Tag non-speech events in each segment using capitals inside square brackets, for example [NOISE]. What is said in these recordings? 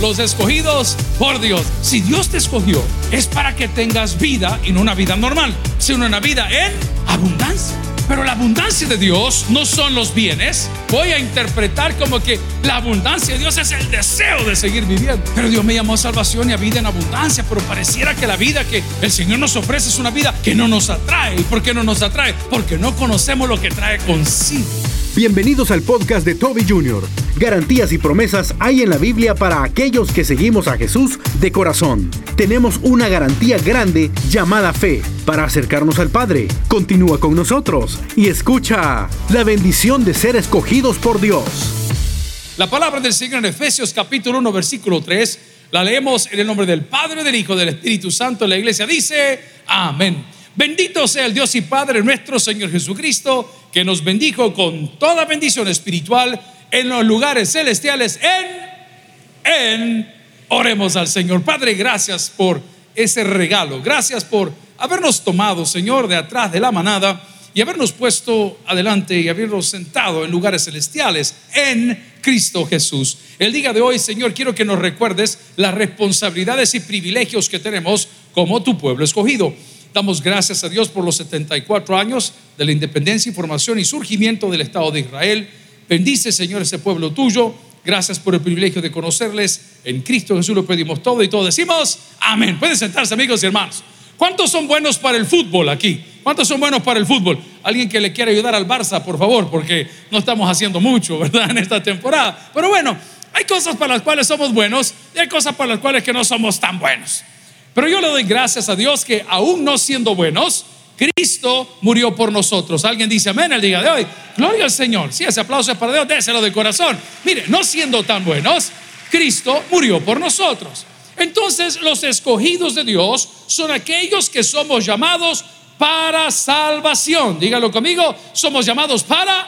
los escogidos por Dios. Si Dios te escogió, es para que tengas vida y no una vida normal, sino una vida en abundancia. Pero la abundancia de Dios no son los bienes. Voy a interpretar como que la abundancia de Dios es el deseo de seguir viviendo. Pero Dios me llamó a salvación y a vida en abundancia. Pero pareciera que la vida que el Señor nos ofrece es una vida que no nos atrae. ¿Y por qué no nos atrae? Porque no conocemos lo que trae consigo. Bienvenidos al podcast de Toby Jr. Garantías y promesas hay en la Biblia para aquellos que seguimos a Jesús de corazón. Tenemos una garantía grande llamada fe para acercarnos al Padre. Continúa con nosotros y escucha la bendición de ser escogidos por Dios. La palabra del Señor en Efesios capítulo 1 versículo 3 la leemos en el nombre del Padre, del Hijo, del Espíritu Santo. La iglesia dice, amén. Bendito sea el Dios y Padre nuestro Señor Jesucristo, que nos bendijo con toda bendición espiritual en los lugares celestiales en, en, oremos al Señor. Padre, gracias por ese regalo. Gracias por habernos tomado, Señor, de atrás de la manada y habernos puesto adelante y habernos sentado en lugares celestiales en Cristo Jesús. El día de hoy, Señor, quiero que nos recuerdes las responsabilidades y privilegios que tenemos como tu pueblo escogido. Damos gracias a Dios por los 74 años de la independencia, formación y surgimiento del Estado de Israel. Bendice, Señor, ese pueblo tuyo. Gracias por el privilegio de conocerles. En Cristo Jesús lo pedimos todo y todos decimos amén. Pueden sentarse, amigos y hermanos. ¿Cuántos son buenos para el fútbol aquí? ¿Cuántos son buenos para el fútbol? Alguien que le quiera ayudar al Barça, por favor, porque no estamos haciendo mucho, ¿verdad? [LAUGHS] En esta temporada. Pero bueno, hay cosas para las cuales somos buenos y hay cosas para las cuales que no somos tan buenos. Pero yo le doy gracias a Dios que aún no siendo buenos, Cristo murió por nosotros. Alguien dice amén el día de hoy. Gloria al Señor. Si ese aplauso es para Dios, déselo de corazón. Mire, no siendo tan buenos, Cristo murió por nosotros. Entonces, los escogidos de Dios son aquellos que somos llamados para salvación. Dígalo conmigo, somos llamados para,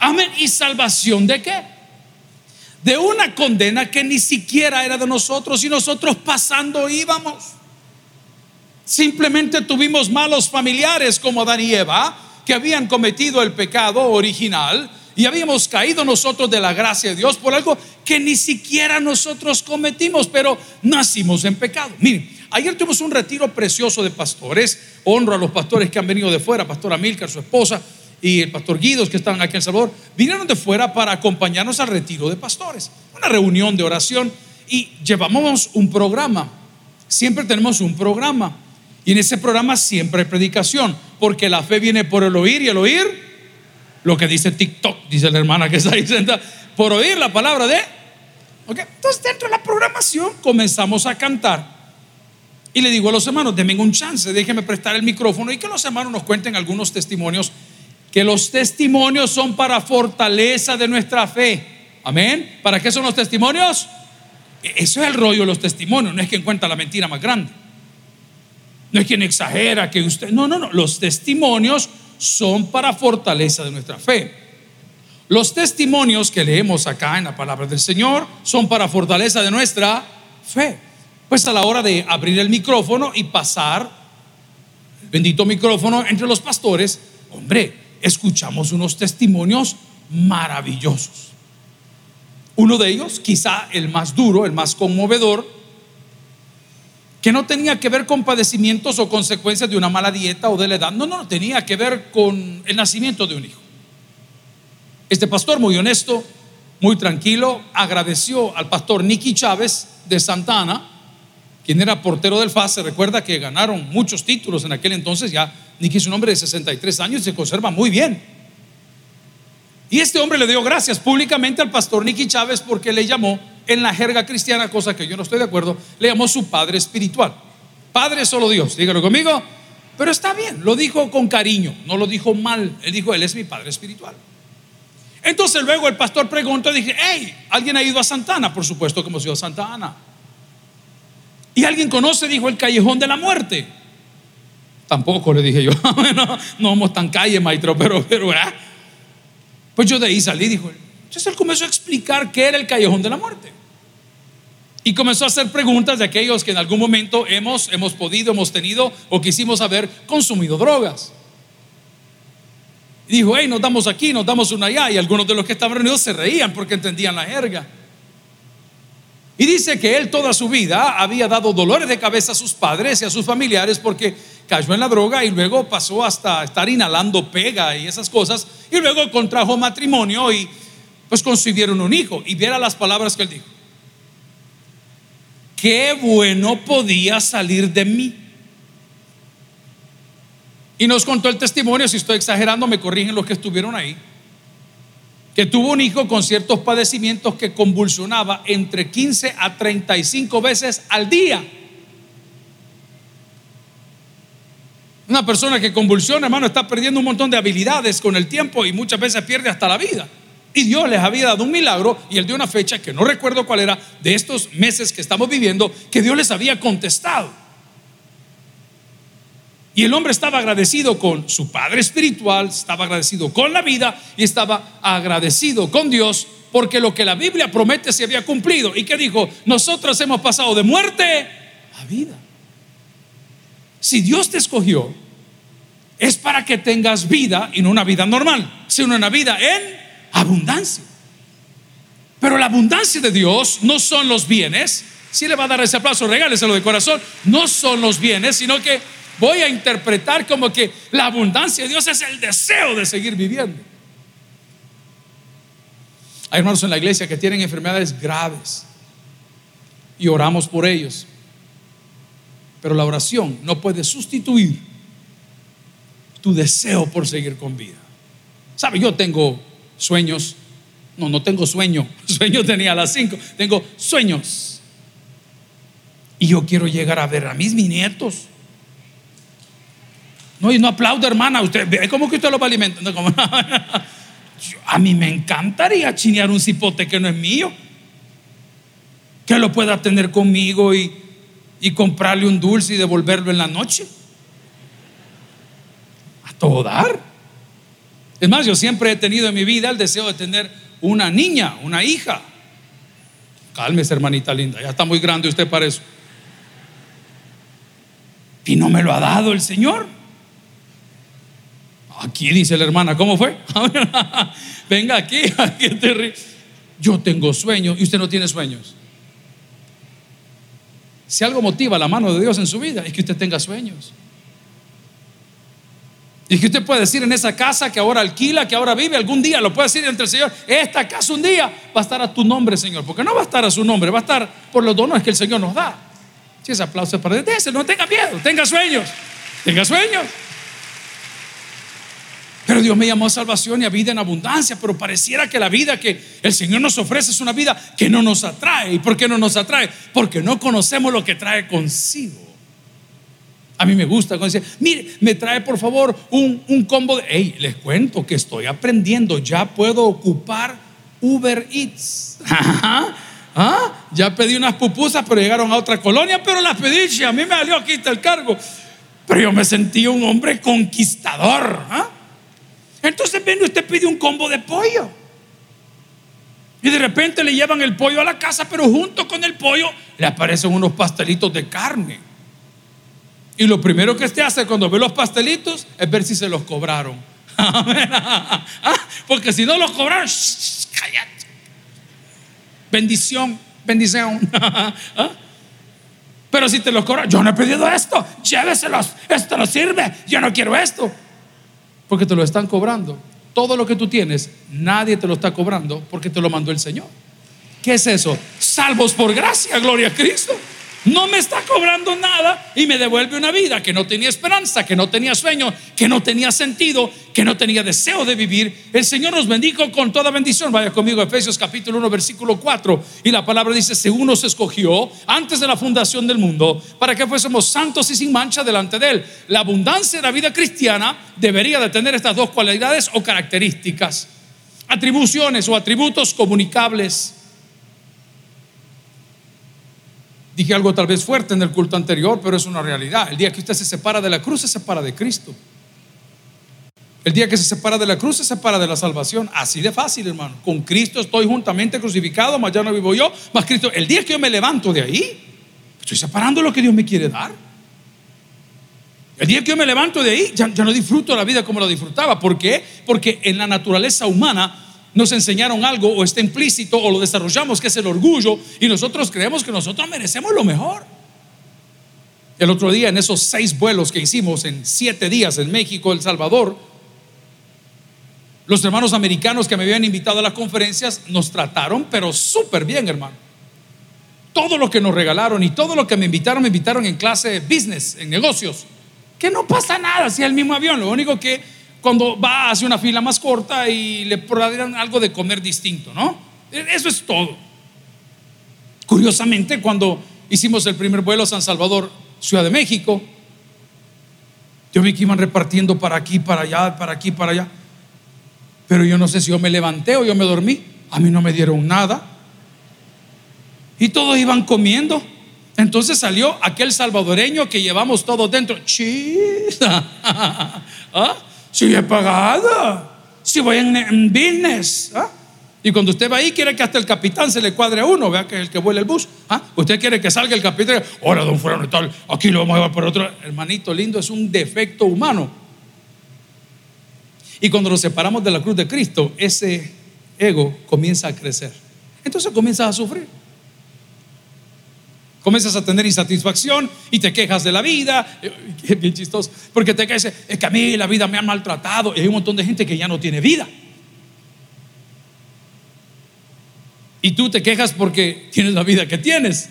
amén, y salvación de qué? de una condena que ni siquiera era de nosotros y nosotros pasando íbamos. Simplemente tuvimos malos familiares como Adán y Eva que habían cometido el pecado original y habíamos caído nosotros de la gracia de Dios por algo que ni siquiera nosotros cometimos, pero nacimos en pecado. Miren, ayer tuvimos un retiro precioso de pastores. Honro a los pastores que han venido de fuera, Pastor Amilcar, su esposa, y el pastor Guidos, que estaban aquí en Salvador, vinieron de fuera para acompañarnos al retiro de pastores, una reunión de oración y llevamos un programa. Siempre tenemos un programa. Y en ese programa siempre hay predicación, porque la fe viene por el oír y el oír, lo que dice TikTok, dice la hermana que está ahí sentada, por oír la palabra de... Okay. Entonces dentro de la programación comenzamos a cantar. Y le digo a los hermanos, denme un chance, déjenme prestar el micrófono y que los hermanos nos cuenten algunos testimonios que los testimonios son para fortaleza de nuestra fe. Amén. ¿Para qué son los testimonios? E-, eso es el rollo de los testimonios. No es quien cuenta la mentira más grande. No es quien exagera que usted. No, no, no. Los testimonios son para fortaleza de nuestra fe. Los testimonios que leemos acá en la palabra del Señor son para fortaleza de nuestra fe. Pues a la hora de abrir el micrófono y pasar bendito micrófono entre los pastores, hombre, escuchamos unos testimonios maravillosos. Uno de ellos, quizá el más duro, el más conmovedor, que no tenía que ver con padecimientos o consecuencias de una mala dieta o de la edad, no, no, tenía que ver con el nacimiento de un hijo. Este pastor, muy honesto, muy tranquilo, agradeció al pastor Nicky Chávez de Santana, quien era portero del FAS, se recuerda que ganaron muchos títulos en aquel entonces, ya Nicky es un hombre de 63 años y se conserva muy bien. Y este hombre le dio gracias públicamente al pastor Nicky Chávez porque le llamó en la jerga cristiana, cosa que yo no estoy de acuerdo, le llamó su padre espiritual. Padre solo Dios, dígalo conmigo. Pero está bien, lo dijo con cariño, no lo dijo mal. Él dijo, Él es mi padre espiritual. Entonces luego el pastor preguntó, dije, hey, ¿alguien ha ido a Santana? Por supuesto que hemos ido a Santa Ana. Y alguien conoce, dijo, el callejón de la muerte. Tampoco le dije yo, [LAUGHS] no, no vamos tan calle, maestro, pero, pero. Pues yo de ahí salí, dijo, entonces él comenzó a explicar qué era el callejón de la muerte. Y comenzó a hacer preguntas de aquellos que en algún momento hemos, hemos podido, hemos tenido o quisimos haber consumido drogas. Dijo, hey, nos damos aquí, nos damos una allá. Y algunos de los que estaban reunidos se reían porque entendían la jerga. Y dice que él toda su vida había dado dolores de cabeza a sus padres y a sus familiares porque cayó en la droga y luego pasó hasta estar inhalando pega y esas cosas. Y luego contrajo matrimonio y pues concibieron un hijo. Y viera las palabras que él dijo. Qué bueno podía salir de mí. Y nos contó el testimonio, si estoy exagerando, me corrigen los que estuvieron ahí que tuvo un hijo con ciertos padecimientos que convulsionaba entre 15 a 35 veces al día. Una persona que convulsiona, hermano, está perdiendo un montón de habilidades con el tiempo y muchas veces pierde hasta la vida. Y Dios les había dado un milagro y él dio una fecha que no recuerdo cuál era de estos meses que estamos viviendo, que Dios les había contestado. Y el hombre estaba agradecido con su padre espiritual, estaba agradecido con la vida y estaba agradecido con Dios porque lo que la Biblia promete se había cumplido. ¿Y que dijo? Nosotros hemos pasado de muerte a vida. Si Dios te escogió, es para que tengas vida y no una vida normal, sino una vida en abundancia. Pero la abundancia de Dios no son los bienes. Si le va a dar ese aplauso, regáleselo de corazón. No son los bienes, sino que voy a interpretar como que la abundancia de Dios es el deseo de seguir viviendo. Hay hermanos en la iglesia que tienen enfermedades graves y oramos por ellos. Pero la oración no puede sustituir tu deseo por seguir con vida. ¿Sabe? Yo tengo sueños. No, no tengo sueño. [LAUGHS] Sueño tenía a las 5. Tengo sueños. Y yo quiero llegar a ver a mis nietos. No, y no aplaude, hermana. Usted, ¿Cómo que usted lo va alimentando? [LAUGHS] a mí me encantaría chinear un cipote que no es mío. Que lo pueda tener conmigo y, y comprarle un dulce y devolverlo en la noche. A todo dar. Es más, yo siempre he tenido en mi vida el deseo de tener una niña, una hija. Cálmese, hermanita linda, ya está muy grande usted para eso. Y no me lo ha dado el Señor. Aquí dice la hermana, ¿cómo fue? [LAUGHS] Venga aquí, [LAUGHS] aquí te Yo tengo sueños y usted no tiene sueños. Si algo motiva la mano de Dios en su vida es que usted tenga sueños. Y que usted puede decir en esa casa que ahora alquila, que ahora vive, algún día lo puede decir entre el Señor, esta casa un día va a estar a tu nombre, Señor. Porque no va a estar a su nombre, va a estar por los dones que el Señor nos da. Si ese aplauso es para usted, no tenga miedo, tenga sueños, tenga sueños. Pero Dios me llamó a salvación y a vida en abundancia, pero pareciera que la vida que el Señor nos ofrece es una vida que no nos atrae. ¿Y por qué no nos atrae? Porque no conocemos lo que trae consigo. A mí me gusta cuando dice, mire, me trae por favor un, combo de... Hey, les cuento que estoy aprendiendo, ya puedo ocupar Uber Eats. [LAUGHS] ¿Ah? Ya pedí unas pupusas, pero llegaron a otra colonia, pero las pedí y a mí me salió aquí está el cargo. Pero yo me sentí un hombre conquistador. ¿ah? Entonces viene usted pide un combo de pollo. Y de repente le llevan el pollo a la casa, pero junto con el pollo le aparecen unos pastelitos de carne. Y lo primero que usted hace cuando ve los pastelitos es ver si se los cobraron. [LAUGHS] Ah, porque si no los cobraron, cállate. Bendición, bendición. [LAUGHS] ¿Ah? Pero si te los cobran, yo no he pedido esto, lléveselos, esto no sirve, yo no quiero esto porque te lo están cobrando. Todo lo que tú tienes, nadie te lo está cobrando porque te lo mandó el Señor. ¿Qué es eso? Salvos por gracia, gloria a Cristo no me está cobrando nada y me devuelve una vida que no tenía esperanza, que no tenía sueño, que no tenía sentido, que no tenía deseo de vivir. El Señor nos bendijo con toda bendición. Vaya conmigo a Efesios capítulo 1, versículo 4. Y la palabra dice, según nos escogió antes de la fundación del mundo, para que fuésemos santos y sin mancha delante de Él. La abundancia de la vida cristiana debería de tener estas dos cualidades o características. Atribuciones o atributos comunicables Dije algo tal vez fuerte en el culto anterior, pero es una realidad. El día que usted se separa de la cruz, se separa de Cristo. El día que se separa de la cruz, se separa de la salvación. Así de fácil, hermano. Con Cristo estoy juntamente crucificado, más ya no vivo yo, más Cristo. El día que yo me levanto de ahí, estoy separando lo que Dios me quiere dar. El día que yo me levanto de ahí, ya, ya no disfruto la vida como la disfrutaba. ¿Por qué? Porque en la naturaleza humana nos enseñaron algo o está implícito o lo desarrollamos, que es el orgullo, y nosotros creemos que nosotros merecemos lo mejor. El otro día, en esos seis vuelos que hicimos en siete días en México, El Salvador, los hermanos americanos que me habían invitado a las conferencias nos trataron, pero súper bien, hermano. Todo lo que nos regalaron y todo lo que me invitaron, me invitaron en clase business, en negocios. Que no pasa nada si es el mismo avión. Lo único que cuando va hacia una fila más corta y le proveerán algo de comer distinto, ¿no? E, eso es todo. Curiosamente, cuando hicimos el primer vuelo a San Salvador, Ciudad de México, yo vi que iban repartiendo para aquí, para allá, para aquí, para allá. Pero yo no sé si yo me levanté o yo me dormí. A mí no me dieron nada. Y todos iban comiendo. Entonces salió aquel salvadoreño que llevamos todos dentro. Chisa. [LAUGHS] ¿Ah? Si he pagado. Si voy en, business. ¿Ah? Y cuando usted va ahí, quiere que hasta el capitán se le cuadre a uno, vea que es el que vuela el bus. ¿Ah? Usted quiere que salga el capitán. Ahora, don Fulano, tal, aquí lo vamos a llevar por otro. Hermanito lindo, es un defecto humano. Y cuando nos separamos de la cruz de Cristo, ese ego comienza a crecer. Entonces comienzas a sufrir. Comienzas a tener insatisfacción y te quejas de la vida. Es bien chistoso. Porque te quejas, es que a mí la vida me ha maltratado. Y hay un montón de gente que ya no tiene vida. Y tú te quejas porque tienes la vida que tienes.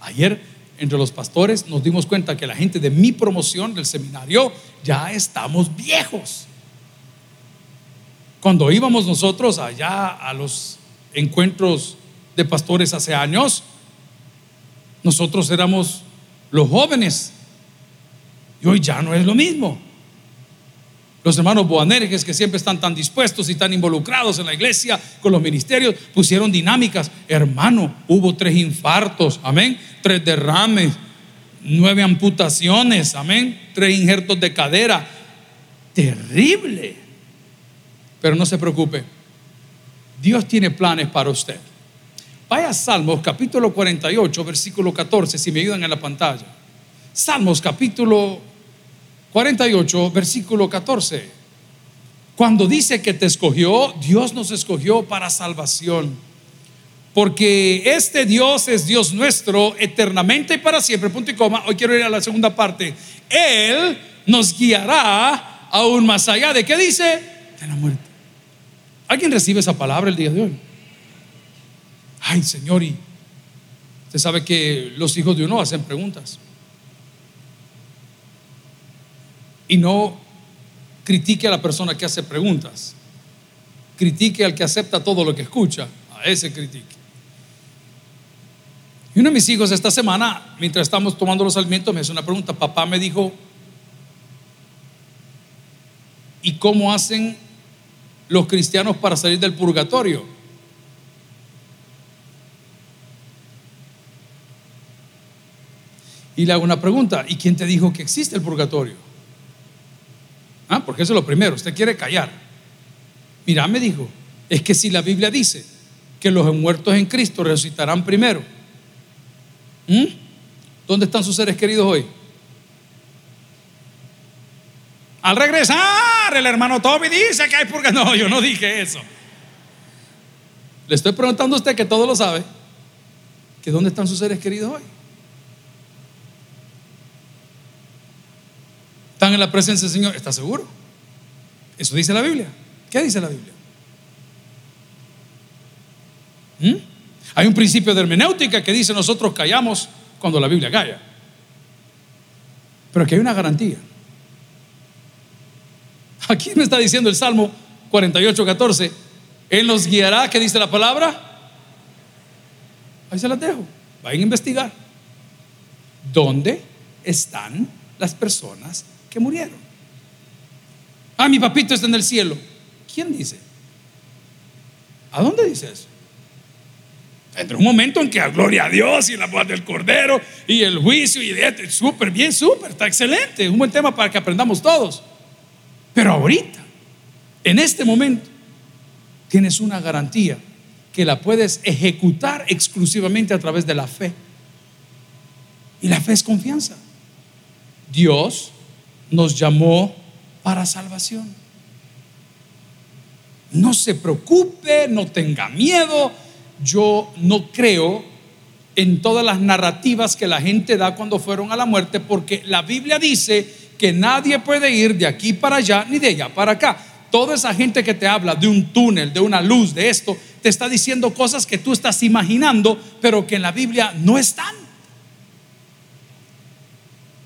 Ayer, entre los pastores, nos dimos cuenta que la gente de mi promoción del seminario ya estamos viejos. Cuando íbamos nosotros allá a los encuentros de pastores hace años, nosotros éramos los jóvenes. Y hoy ya no es lo mismo. Los hermanos boanerges que siempre están tan dispuestos y tan involucrados en la iglesia con los ministerios pusieron dinámicas. Hermano, hubo tres infartos, amén, tres derrames, nueve amputaciones, amén, tres injertos de cadera. Terrible. Pero no se preocupe, Dios tiene planes para usted. Vaya a Salmos capítulo 48, versículo 14, si me ayudan en la pantalla. Salmos capítulo 48, versículo 14. Cuando dice que te escogió, Dios nos escogió para salvación. Porque este Dios es Dios nuestro eternamente y para siempre. Punto y coma. Hoy quiero ir a la segunda parte. Él nos guiará aún más allá de qué dice? De la muerte. ¿Alguien recibe esa palabra el día de hoy? Ay, Señor, y usted sabe que los hijos de uno hacen preguntas. Y no critique a la persona que hace preguntas. Critique al que acepta todo lo que escucha. A ese critique. Y uno de mis hijos esta semana, mientras estamos tomando los alimentos, me hace una pregunta. Papá me dijo, ¿y cómo hacen los cristianos para salir del purgatorio. Y le hago una pregunta, ¿y quién te dijo que existe el purgatorio? Ah, porque eso es lo primero, usted quiere callar. Mira, me dijo, es que si la Biblia dice que los muertos en Cristo resucitarán primero, ¿dónde están sus seres queridos hoy? Al regresar, el hermano Toby dice que hay purgatorio. No, yo no dije eso. Le estoy preguntando a usted que todo lo sabe, que dónde están sus seres queridos hoy. ¿Están en la presencia del Señor? ¿Está seguro? Eso dice la Biblia. ¿Qué dice la Biblia? ¿Mm? Hay un principio de hermenéutica que dice nosotros callamos cuando la Biblia calla. Pero aquí hay una garantía. Aquí me está diciendo el Salmo 48, 14. Él nos guiará, ¿qué dice la palabra? Ahí se las dejo. Vayan a investigar. ¿Dónde están las personas que murieron? Ah, mi papito está en el cielo. ¿Quién dice? ¿A dónde dice eso? Entre un momento en que a gloria a Dios y la voz del Cordero y el juicio y súper bien, súper, está excelente. Es un buen tema para que aprendamos todos. Pero ahorita, en este momento, tienes una garantía que la puedes ejecutar exclusivamente a través de la fe. Y la fe es confianza. Dios nos llamó para salvación. no se preocupe, no tenga miedo. Yo no creo en todas las narrativas que la gente da cuando fueron a la muerte, porque la Biblia dice que nadie puede ir de aquí para allá ni de allá para acá. Toda esa gente que te habla de un túnel, de una luz, de esto, te está diciendo cosas que tú estás imaginando, pero que en la Biblia no están.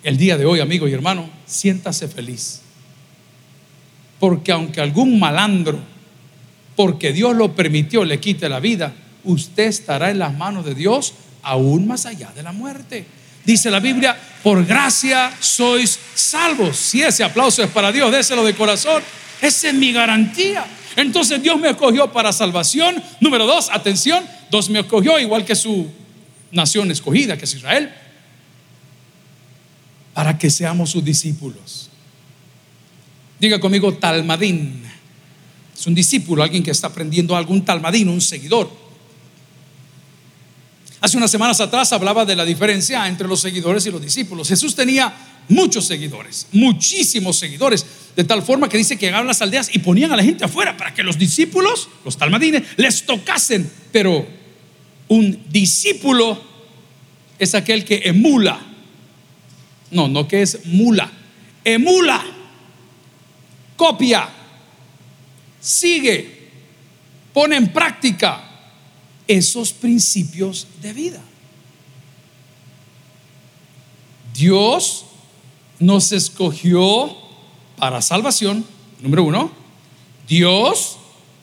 El día de hoy, amigo y hermano, siéntase feliz. Porque aunque algún malandro, porque Dios lo permitió, le quite la vida, usted estará en las manos de Dios aún más allá de la muerte. Dice la Biblia, por gracia sois salvos. Si ese aplauso es para Dios, déselo de corazón. Esa es mi garantía. Entonces Dios me escogió para salvación. Número dos, atención, Dios me escogió igual que su nación escogida, que es Israel, para que seamos sus discípulos. Diga conmigo, talmadín. Es un discípulo, alguien que está aprendiendo algún talmadín, un seguidor. Hace unas semanas atrás hablaba de la diferencia entre los seguidores y los discípulos. Jesús tenía muchos seguidores, muchísimos seguidores, de tal forma que dice que llegaban las aldeas y ponían a la gente afuera para que los discípulos, los talmadines, les tocasen. Pero un discípulo es aquel que emula. No, no que es mula. Emula. Copia. Sigue. Pone en práctica esos principios de vida. Dios nos escogió para salvación, número uno. Dios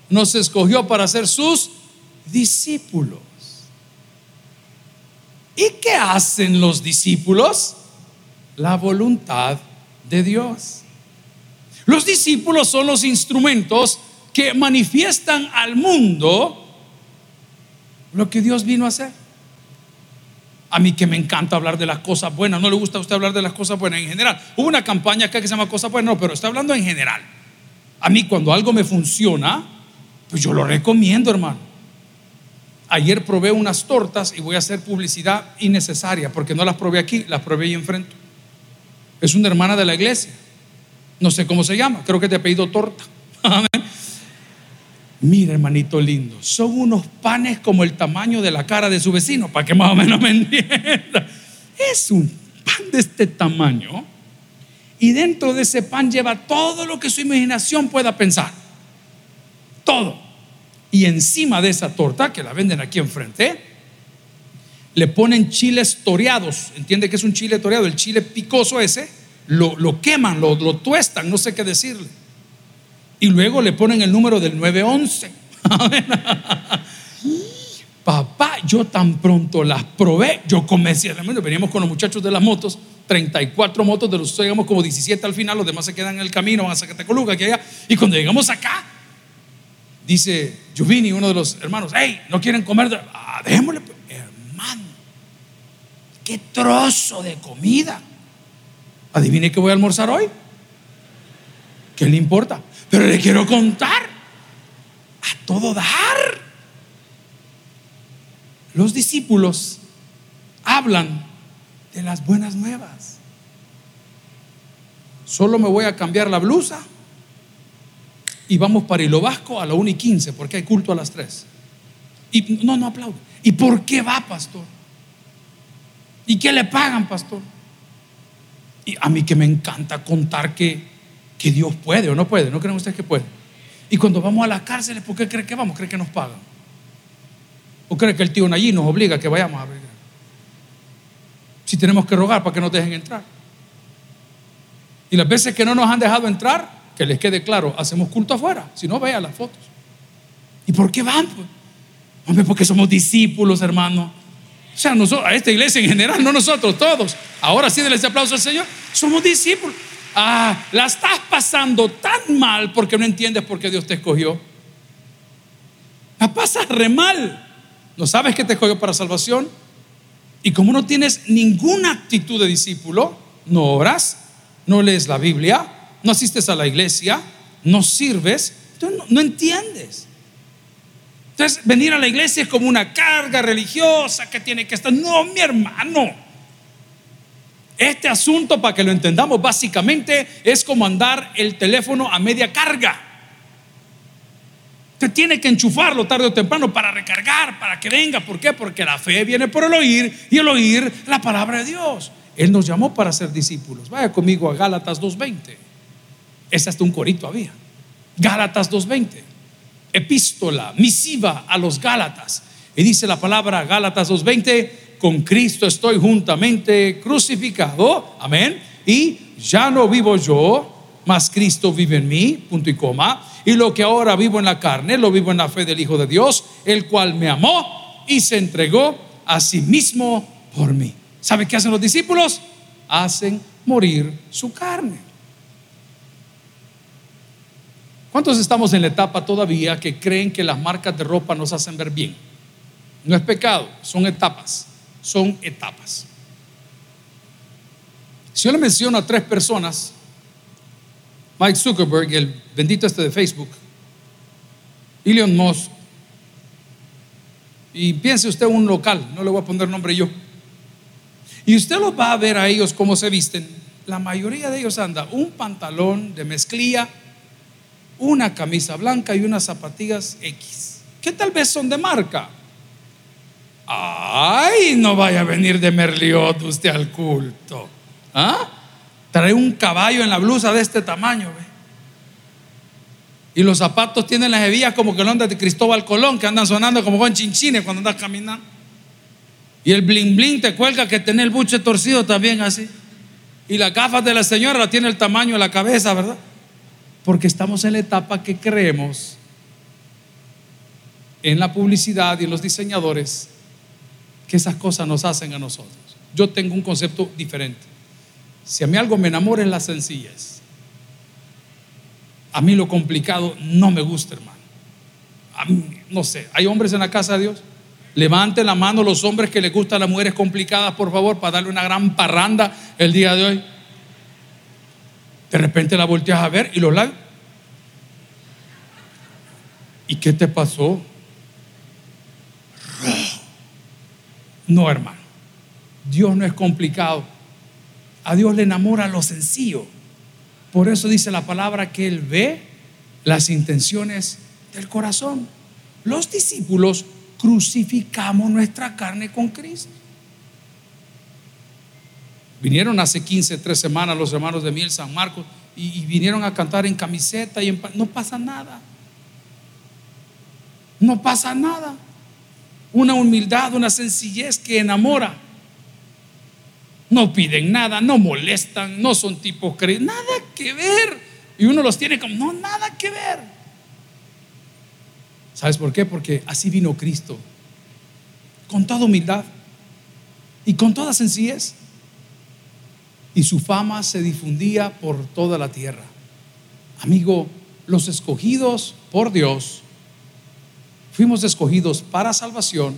nos escogió para ser sus discípulos. ¿Y qué hacen los discípulos? La voluntad de Dios. Los discípulos son los instrumentos que manifiestan al mundo lo que Dios vino a hacer. A mí que me encanta hablar de las cosas buenas, no le gusta a usted hablar de las cosas buenas en general. Hubo una campaña acá que se llama Cosas Buenas, no, pero está hablando en general. A mí cuando algo me funciona, pues yo lo recomiendo, hermano. Ayer probé unas tortas y voy a hacer publicidad innecesaria porque no las probé aquí, las probé ahí enfrente. Es una hermana de la iglesia. No sé cómo se llama, creo que te he pedido torta. Mira, hermanito lindo, son unos panes como el tamaño de la cara de su vecino, para que más o menos me entienda. Es un pan de este tamaño y dentro de ese pan lleva todo lo que su imaginación pueda pensar. Todo. Y encima de esa torta, que la venden aquí enfrente, le ponen chiles toreados. ¿Entiende que es un chile toreado? El chile picoso ese, lo, lo queman, lo, lo tuestan, no sé qué decirle y luego le ponen el número del 911. [LAUGHS] Papá, yo tan pronto las probé, yo comencé, veníamos con los muchachos de las motos, 34 motos, de los llegamos como 17 al final, los demás se quedan en el camino, van a Zacatecoluca, aquí allá, y cuando llegamos acá, dice Giovanni, uno de los hermanos, hey, ¿no quieren comer? Ah, qué trozo de comida. Adivine qué voy a almorzar hoy. ¿Qué le importa? Pero le quiero contar a todo dar. Los discípulos hablan de las buenas nuevas. Solo me voy a cambiar la blusa y vamos para Hilo Vasco a la 1 y 15 porque hay culto a las 3. Y no, no aplaudo. ¿Y por qué va, pastor? ¿Y qué le pagan, pastor? Y a mí que me encanta contar que que Dios puede o no puede. ¿No creen ustedes que puede? Y cuando vamos a las cárceles, ¿por qué creen que vamos? ¿Creen que nos pagan? ¿O creen que el tío allí nos obliga a que vayamos a ver? Si tenemos que rogar para que nos dejen entrar. Y las veces que no nos han dejado entrar, que les quede claro, hacemos culto afuera. Si no, vean las fotos. ¿Y por qué van? Pues? Hombre, porque somos discípulos, hermano. O sea, nosotros, a esta iglesia en general, no nosotros, todos. Ahora sí, denle aplauso al Señor. Somos discípulos. Ah, la estás pasando tan mal porque no entiendes por qué Dios te escogió. La pasas re mal. No sabes que te escogió para salvación. Y como no tienes ninguna actitud de discípulo, no oras, no lees la Biblia, no asistes a la iglesia, no sirves, no, no entiendes. Entonces, venir a la iglesia es como una carga religiosa que tiene que estar. No, mi hermano. Este asunto, para que lo entendamos básicamente, es como andar el teléfono a media carga. Usted tiene que enchufarlo tarde o temprano para recargar, para que venga. ¿Por qué? Porque la fe viene por el oír y el oír la palabra de Dios. Él nos llamó para ser discípulos. Vaya conmigo a Gálatas 2.20. Es hasta un corito había. Gálatas 2.20. Epístola, misiva a los Gálatas. Y dice la palabra Gálatas 2.20, con Cristo estoy juntamente crucificado. Amén. Y ya no vivo yo, mas Cristo vive en mí, punto y coma. Y lo que ahora vivo en la carne, lo vivo en la fe del Hijo de Dios, el cual me amó y se entregó a sí mismo por mí. ¿Sabe qué hacen los discípulos? Hacen morir su carne. ¿Cuántos estamos en la etapa todavía que creen que las marcas de ropa nos hacen ver bien? No es pecado, son etapas, son etapas. Si yo le menciono a tres personas Mike Zuckerberg, el bendito este de Facebook, Elon Musk, y piense usted un local, no le voy a poner nombre yo, y usted los va a ver a ellos cómo se visten. La mayoría de ellos anda un pantalón de mezclilla, una camisa blanca y unas zapatillas X, que tal vez son de marca. Ay, no vaya a venir de Merliot usted al culto. ¿Ah? Trae un caballo en la blusa de este tamaño. Y los zapatos tienen las hebillas como que lo de Cristóbal Colón, que andan sonando como con chinchines cuando andas caminando. Y el bling bling te cuelga que tiene el buche torcido también así. Y las gafas de la señora tiene el tamaño de la cabeza, ¿verdad? Porque estamos en la etapa que creemos en la publicidad y en los diseñadores que esas cosas nos hacen a nosotros. Yo tengo un concepto diferente. Si a mí algo me enamora es la sencillez. A mí lo complicado no me gusta, hermano. A mí, no sé, ¿hay hombres en la casa de Dios? Levanten la mano los hombres que les gustan las mujeres complicadas, por favor, para darle una gran parranda el día de hoy. De repente la volteas a ver y los labios. ¿Y qué te pasó? No, hermano. Dios no es complicado. A Dios le enamora lo sencillo. Por eso dice la palabra que Él ve las intenciones del corazón. Los discípulos crucificamos nuestra carne con Cristo. Vinieron hace 15, tres semanas los hermanos de Miel San Marcos y, vinieron a cantar en camiseta y no pasa nada. No pasa nada. Una humildad, una sencillez que enamora no piden nada, no molestan, no son tipos creyentes, nada que ver. Y uno los tiene como, no, nada que ver. ¿Sabes por qué? Porque así vino Cristo, con toda humildad y con toda sencillez. Y su fama se difundía por toda la tierra. Amigo, los escogidos por Dios, fuimos escogidos para salvación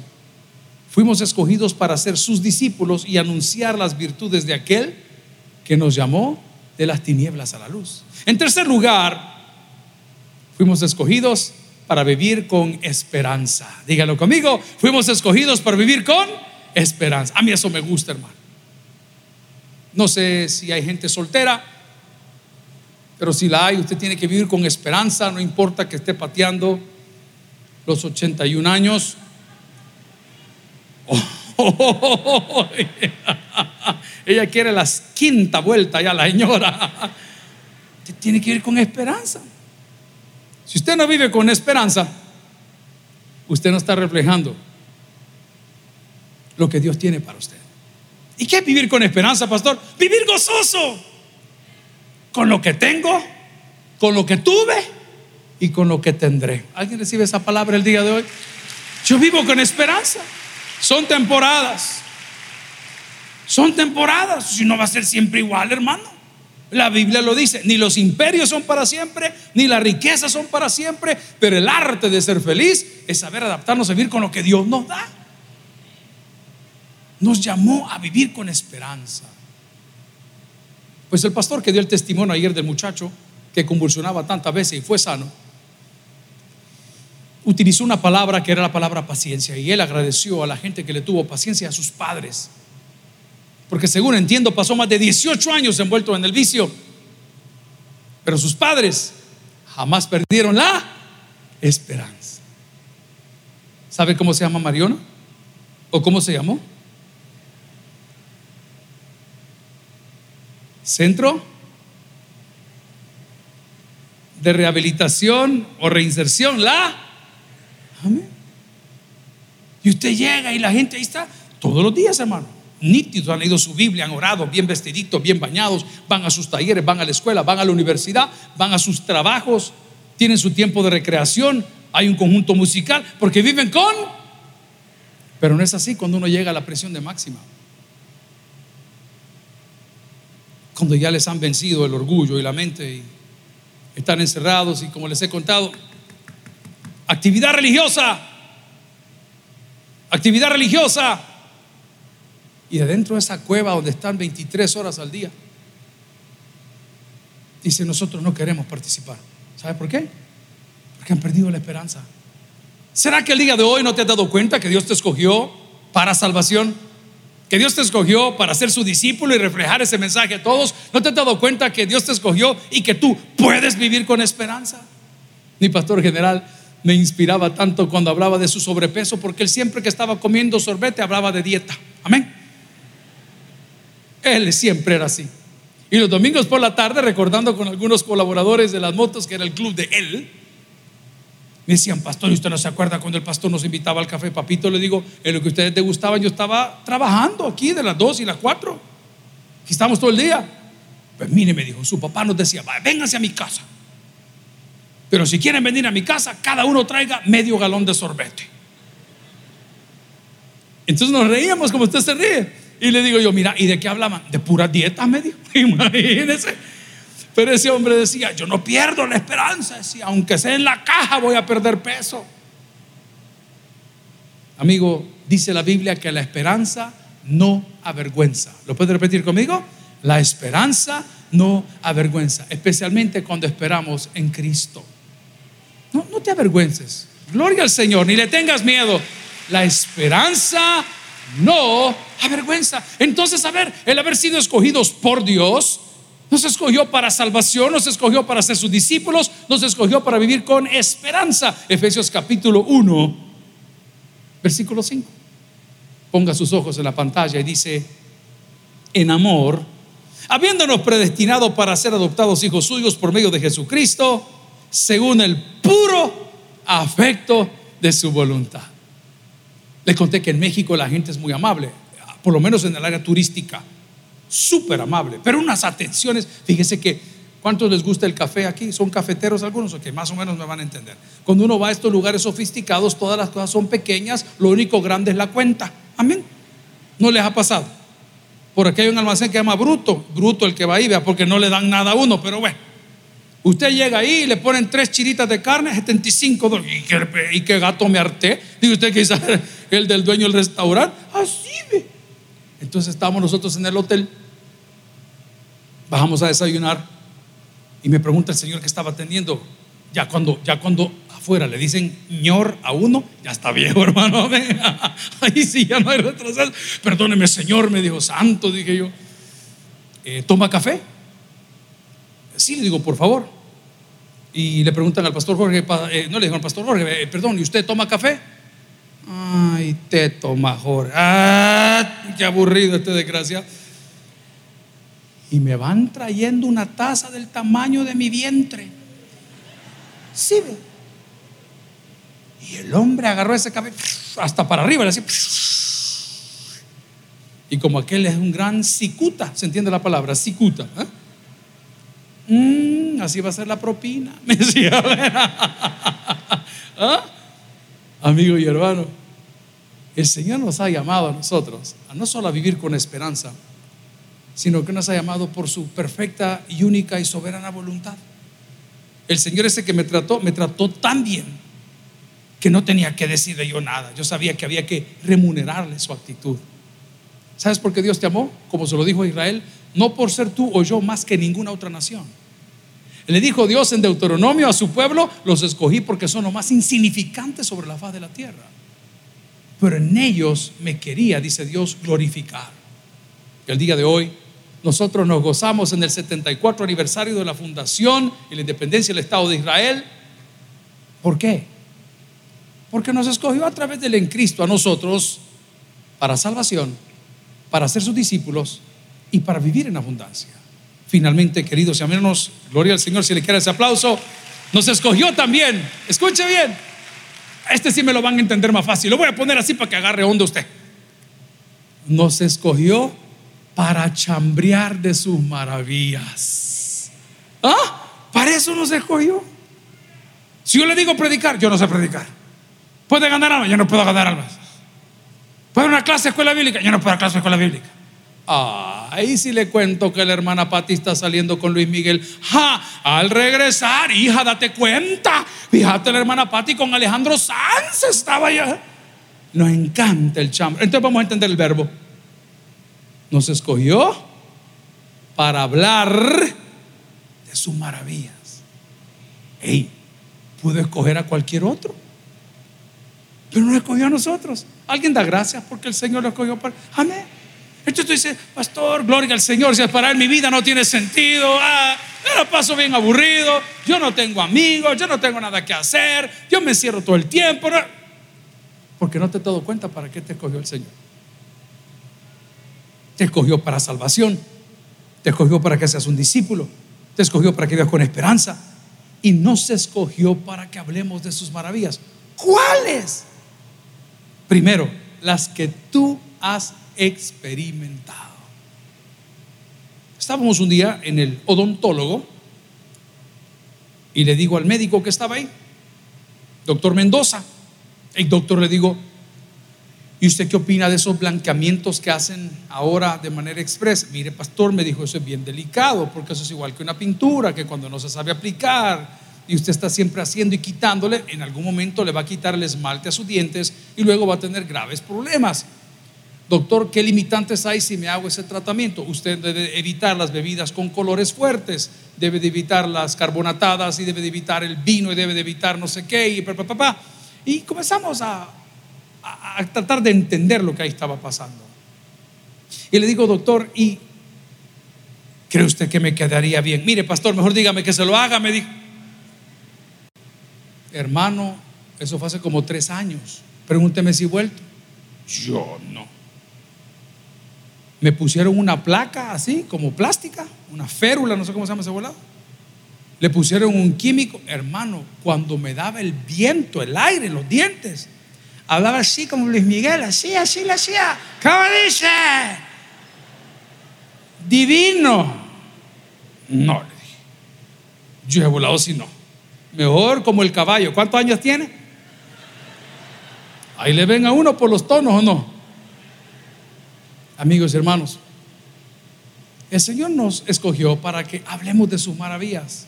Fuimos escogidos para ser sus discípulos y anunciar las virtudes de aquel que nos llamó de las tinieblas a la luz. En tercer lugar, fuimos escogidos para vivir con esperanza. Dígalo conmigo, fuimos escogidos para vivir con esperanza. A mí eso me gusta, hermano. No sé si hay gente soltera, pero si la hay, usted tiene que vivir con esperanza, no importa que esté pateando los 81 años [LAUGHS] ella quiere la quinta vuelta ya, la señora. tiene que ir con esperanza. Si usted no vive con esperanza, usted no está reflejando lo que Dios tiene para usted. ¿Y qué es vivir con esperanza, pastor? Vivir gozoso con lo que tengo, con lo que tuve y con lo que tendré. ¿Alguien recibe esa palabra el día de hoy? Yo vivo con esperanza. Son temporadas. Son temporadas. Si no va a ser siempre igual, hermano. La Biblia lo dice, ni los imperios son para siempre, ni las riquezas son para siempre, pero el arte de ser feliz es saber adaptarnos a vivir con lo que Dios nos da. Nos llamó a vivir con esperanza. Pues el pastor que dio el testimonio ayer del muchacho que convulsionaba tantas veces y fue sano, utilizó una palabra que era la palabra paciencia y él agradeció a la gente que le tuvo paciencia a sus padres. Porque según entiendo pasó más de 18 años envuelto en el vicio. Pero sus padres jamás perdieron la esperanza. ¿Sabe cómo se llama Mariona? ¿O cómo se llamó? Centro de rehabilitación o reinserción, la. Amén. Y usted llega y la gente ahí está todos los días, hermano. Nítidos, han leído su Biblia, han orado, bien vestiditos, bien bañados, van a sus talleres, van a la escuela, van a la universidad, van a sus trabajos, tienen su tiempo de recreación, hay un conjunto musical, porque viven con... Pero no es así cuando uno llega a la presión de máxima. Cuando ya les han vencido el orgullo y la mente y están encerrados y como les he contado, actividad religiosa, actividad religiosa. Y adentro de esa cueva donde están 23 horas al día, dice, nosotros no queremos participar. ¿Sabe por qué? Porque han perdido la esperanza. ¿Será que el día de hoy no te has dado cuenta que Dios te escogió para salvación? Que Dios te escogió para ser su discípulo y reflejar ese mensaje a todos. ¿No te has dado cuenta que Dios te escogió y que tú puedes vivir con esperanza? Mi pastor general me inspiraba tanto cuando hablaba de su sobrepeso porque él siempre que estaba comiendo sorbete hablaba de dieta. Amén. Él siempre era así. Y los domingos por la tarde, recordando con algunos colaboradores de las motos, que era el club de él, me decían, pastor, ¿y usted no se acuerda cuando el pastor nos invitaba al café? Papito, le digo, en lo que ustedes te gustaban, yo estaba trabajando aquí de las 2 y las 4. Aquí estamos todo el día. Pues mire, me dijo, su papá nos decía, vénganse a mi casa. Pero si quieren venir a mi casa, cada uno traiga medio galón de sorbete. Entonces nos reíamos como usted se ríe. Y le digo yo, mira, ¿y de qué hablaban? De pura dieta, me dijo. [LAUGHS] Imagínense. Pero ese hombre decía, yo no pierdo la esperanza, decía, aunque sea en la caja voy a perder peso. Amigo, dice la Biblia que la esperanza no avergüenza. ¿Lo puede repetir conmigo? La esperanza no avergüenza, especialmente cuando esperamos en Cristo. No, no te avergüences. Gloria al Señor, ni le tengas miedo. La esperanza no avergüenza. Entonces, a ver, el haber sido escogidos por Dios nos escogió para salvación, nos escogió para ser sus discípulos, nos escogió para vivir con esperanza. Efesios capítulo 1, versículo 5. Ponga sus ojos en la pantalla y dice, en amor, habiéndonos predestinado para ser adoptados hijos suyos por medio de Jesucristo, según el puro afecto de su voluntad. Les conté que en México la gente es muy amable, por lo menos en el área turística súper amable, pero unas atenciones. Fíjese que, ¿cuántos les gusta el café aquí? ¿Son cafeteros algunos que más o menos me van a entender? Cuando uno va a estos lugares sofisticados, todas las cosas son pequeñas, lo único grande es la cuenta. Amén. ¿No les ha pasado? Por aquí hay un almacén que se llama Bruto, Bruto el que va ahí, vea, porque no le dan nada a uno, pero bueno. Usted llega ahí y le ponen tres chiritas de carne, 75 dólares. ¿Y qué, gato me harté? Dice usted que es [LAUGHS] el del dueño del restaurante. Así ve. Entonces estábamos nosotros en el hotel, bajamos a desayunar y me pregunta el señor que estaba atendiendo, ya cuando, ya cuando afuera le dicen ñor a uno, ya está viejo [LAUGHS] hermano, ahí sí ya no hay retroceso. Perdóneme señor, me dijo, santo, dije yo, eh, ¿toma café? Sí, le digo, por favor. Y le preguntan al pastor Jorge, eh, no le digo al pastor Jorge, eh, perdón, ¿y usted toma café? Ay, teto major. Ah, qué aburrido este desgraciado. Y me van trayendo una taza del tamaño de mi vientre. Sí, ve. Y el hombre agarró ese café hasta para arriba, le hacía. Y como aquel es un gran cicuta, ¿se entiende la palabra? Cicuta. ¿eh? Mm, así va a ser la propina. [LAUGHS] Me decía. [LAUGHS] ¿Ah? Amigo y hermano, el Señor nos ha llamado a nosotros a no solo a vivir con esperanza, sino que nos ha llamado por su perfecta y única y soberana voluntad. El Señor ese que me trató, me trató tan bien que no tenía que decirle yo nada. Yo sabía que había que remunerarle su actitud. ¿Sabes por qué Dios te amó? Como se lo dijo a Israel, no por ser tú o yo más que ninguna otra nación. Le dijo Dios en Deuteronomio a su pueblo, los escogí porque son los más insignificantes sobre la faz de la tierra. Pero en ellos me quería, dice Dios, glorificar. El día de hoy nosotros nos gozamos en el 74 aniversario de la fundación y la independencia del Estado de Israel. ¿Por qué? Porque nos escogió a través del en Cristo a nosotros para salvación, para ser sus discípulos y para vivir en abundancia. Finalmente, queridos hermanos, gloria al Señor si le quiere ese aplauso, nos escogió también. Escuche bien. Este sí me lo van a entender más fácil. Lo voy a poner así para que agarre onda usted. Nos escogió para chambrear de sus maravillas. ¿Ah? Para eso nos escogió. Si yo le digo predicar, yo no sé predicar. ¿Puede ganar almas? Yo no puedo ganar almas. ¿Puede una clase de escuela bíblica? Yo no puedo dar clase de escuela bíblica. Ah, ahí sí le cuento que la hermana Pati está saliendo con Luis Miguel. Ja, al regresar, hija, date cuenta. Fíjate, la hermana Pati con Alejandro Sanz estaba allá. Nos encanta el chambre. Entonces vamos a entender el verbo. Nos escogió para hablar de sus maravillas. Ey, pudo escoger a cualquier otro. Pero no escogió a nosotros. Alguien da gracias porque el Señor lo escogió para. Amén. Entonces tú dices, pastor, gloria al Señor, si es para él mi vida no tiene sentido, ah, yo paso bien aburrido, yo no tengo amigos, yo no tengo nada que hacer, yo me encierro todo el tiempo. Porque no te has dado cuenta para qué te escogió el Señor. Te escogió para salvación, te escogió para que seas un discípulo, te escogió para que vivas con esperanza y no se escogió para que hablemos de sus maravillas. ¿Cuáles? Primero, las que tú has experimentado. Estábamos un día en el odontólogo y le digo al médico que estaba ahí, doctor Mendoza, el doctor le digo, ¿y usted qué opina de esos blanqueamientos que hacen ahora de manera expresa? Mire, pastor, me dijo, eso es bien delicado, porque eso es igual que una pintura, que cuando no se sabe aplicar, y usted está siempre haciendo y quitándole, en algún momento le va a quitar el esmalte a sus dientes y luego va a tener graves problemas. Doctor, ¿qué limitantes hay si me hago ese tratamiento? Usted debe evitar las bebidas con colores fuertes, debe de evitar las carbonatadas y debe de evitar el vino y debe de evitar no sé qué y papá. Y comenzamos a, a, tratar de entender lo que ahí estaba pasando. Y le digo, doctor, ¿y cree usted que me quedaría bien? Mire, pastor, mejor dígame que se lo haga, me dijo. Hermano, eso fue hace como tres años. Pregúnteme si he vuelto. Yo no me pusieron una placa así, como plástica, una férula, no sé cómo se llama ese volado. Le pusieron un químico, hermano, cuando me daba el viento, el aire, los dientes, hablaba así como Luis Miguel, así, así le hacía. ¿Cómo dice? Divino. No, le dije. Yo he volado si no. Mejor como el caballo. ¿Cuántos años tiene? Ahí le ven a uno por los tonos o no. Amigos y hermanos, el Señor nos escogió para que hablemos de sus maravillas.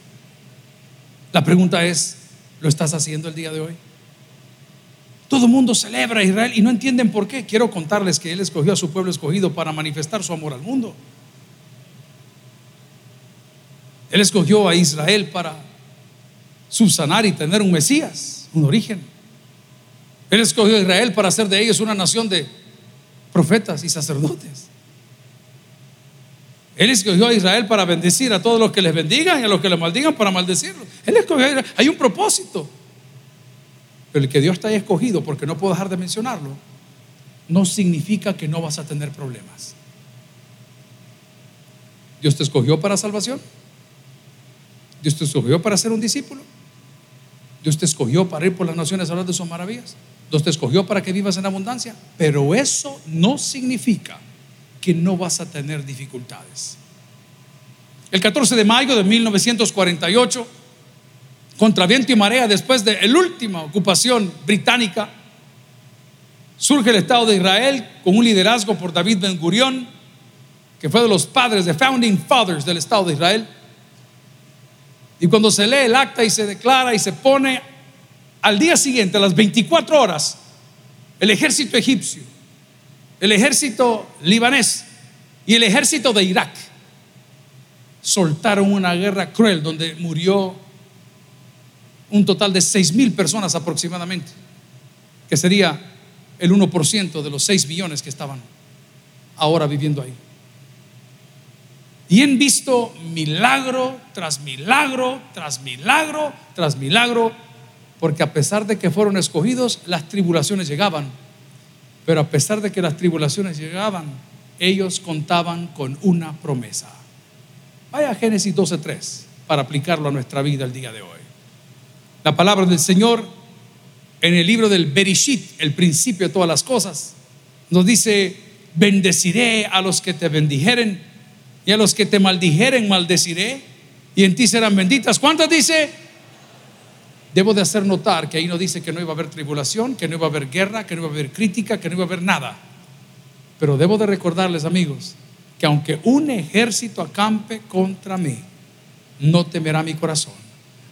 La pregunta es, ¿lo estás haciendo el día de hoy? Todo el mundo celebra a Israel y no entienden por qué. Quiero contarles que Él escogió a su pueblo escogido para manifestar su amor al mundo. Él escogió a Israel para subsanar y tener un Mesías, un origen. Él escogió a Israel para hacer de ellos una nación de profetas y sacerdotes. Él escogió a Israel para bendecir a todos los que les bendigan y a los que les maldigan para maldecirlos. Él escogió a Israel. Hay un propósito. Pero el que Dios te haya escogido, porque no puedo dejar de mencionarlo, no significa que no vas a tener problemas. Dios te escogió para salvación. Dios te escogió para ser un discípulo. Dios te escogió para ir por las naciones a hablar de sus maravillas. Dios te escogió para que vivas en abundancia, pero eso no significa que no vas a tener dificultades. El 14 de mayo de 1948, contra viento y marea, después de la última ocupación británica, surge el Estado de Israel con un liderazgo por David Ben Gurión, que fue de los padres, de founding fathers del Estado de Israel. Y cuando se lee el acta y se declara y se pone al día siguiente, a las 24 horas, el ejército egipcio, el ejército libanés y el ejército de Irak soltaron una guerra cruel donde murió un total de 6 mil personas aproximadamente, que sería el 1% de los 6 millones que estaban ahora viviendo ahí. Y han visto milagro tras milagro, tras milagro, tras milagro Porque a pesar de que fueron escogidos, las tribulaciones llegaban. Pero a pesar de que las tribulaciones llegaban, ellos contaban con una promesa. Vaya a Génesis 12.3 para aplicarlo a nuestra vida el día de hoy. La palabra del Señor en el libro del Berishit, el principio de todas las cosas, nos dice, bendeciré a los que te bendijeren y a los que te maldijeren maldeciré y en ti serán benditas. ¿Cuántas dice? Debo de hacer notar que ahí no dice que no iba a haber tribulación, que no iba a haber guerra, que no iba a haber crítica, que no iba a haber nada. Pero debo de recordarles, amigos, que aunque un ejército acampe contra mí, no temerá mi corazón.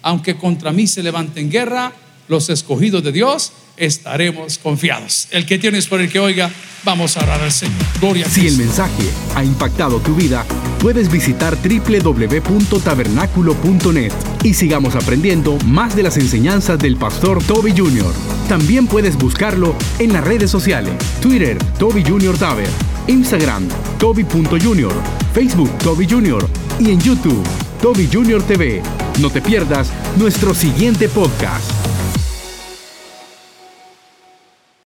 Aunque contra mí se levante guerra, los escogidos de Dios estaremos confiados. El que tienes por el que oiga, vamos a orar al Señor. Gloria a Si el mensaje ha impactado tu vida, puedes visitar www.tabernaculo.net y sigamos aprendiendo más de las enseñanzas del pastor Toby Jr. También puedes buscarlo en las redes sociales, Twitter, Toby Jr. Taber, Instagram, Toby.Jr., Facebook, Toby Jr. y en YouTube, Toby Jr. TV. No te pierdas nuestro siguiente podcast.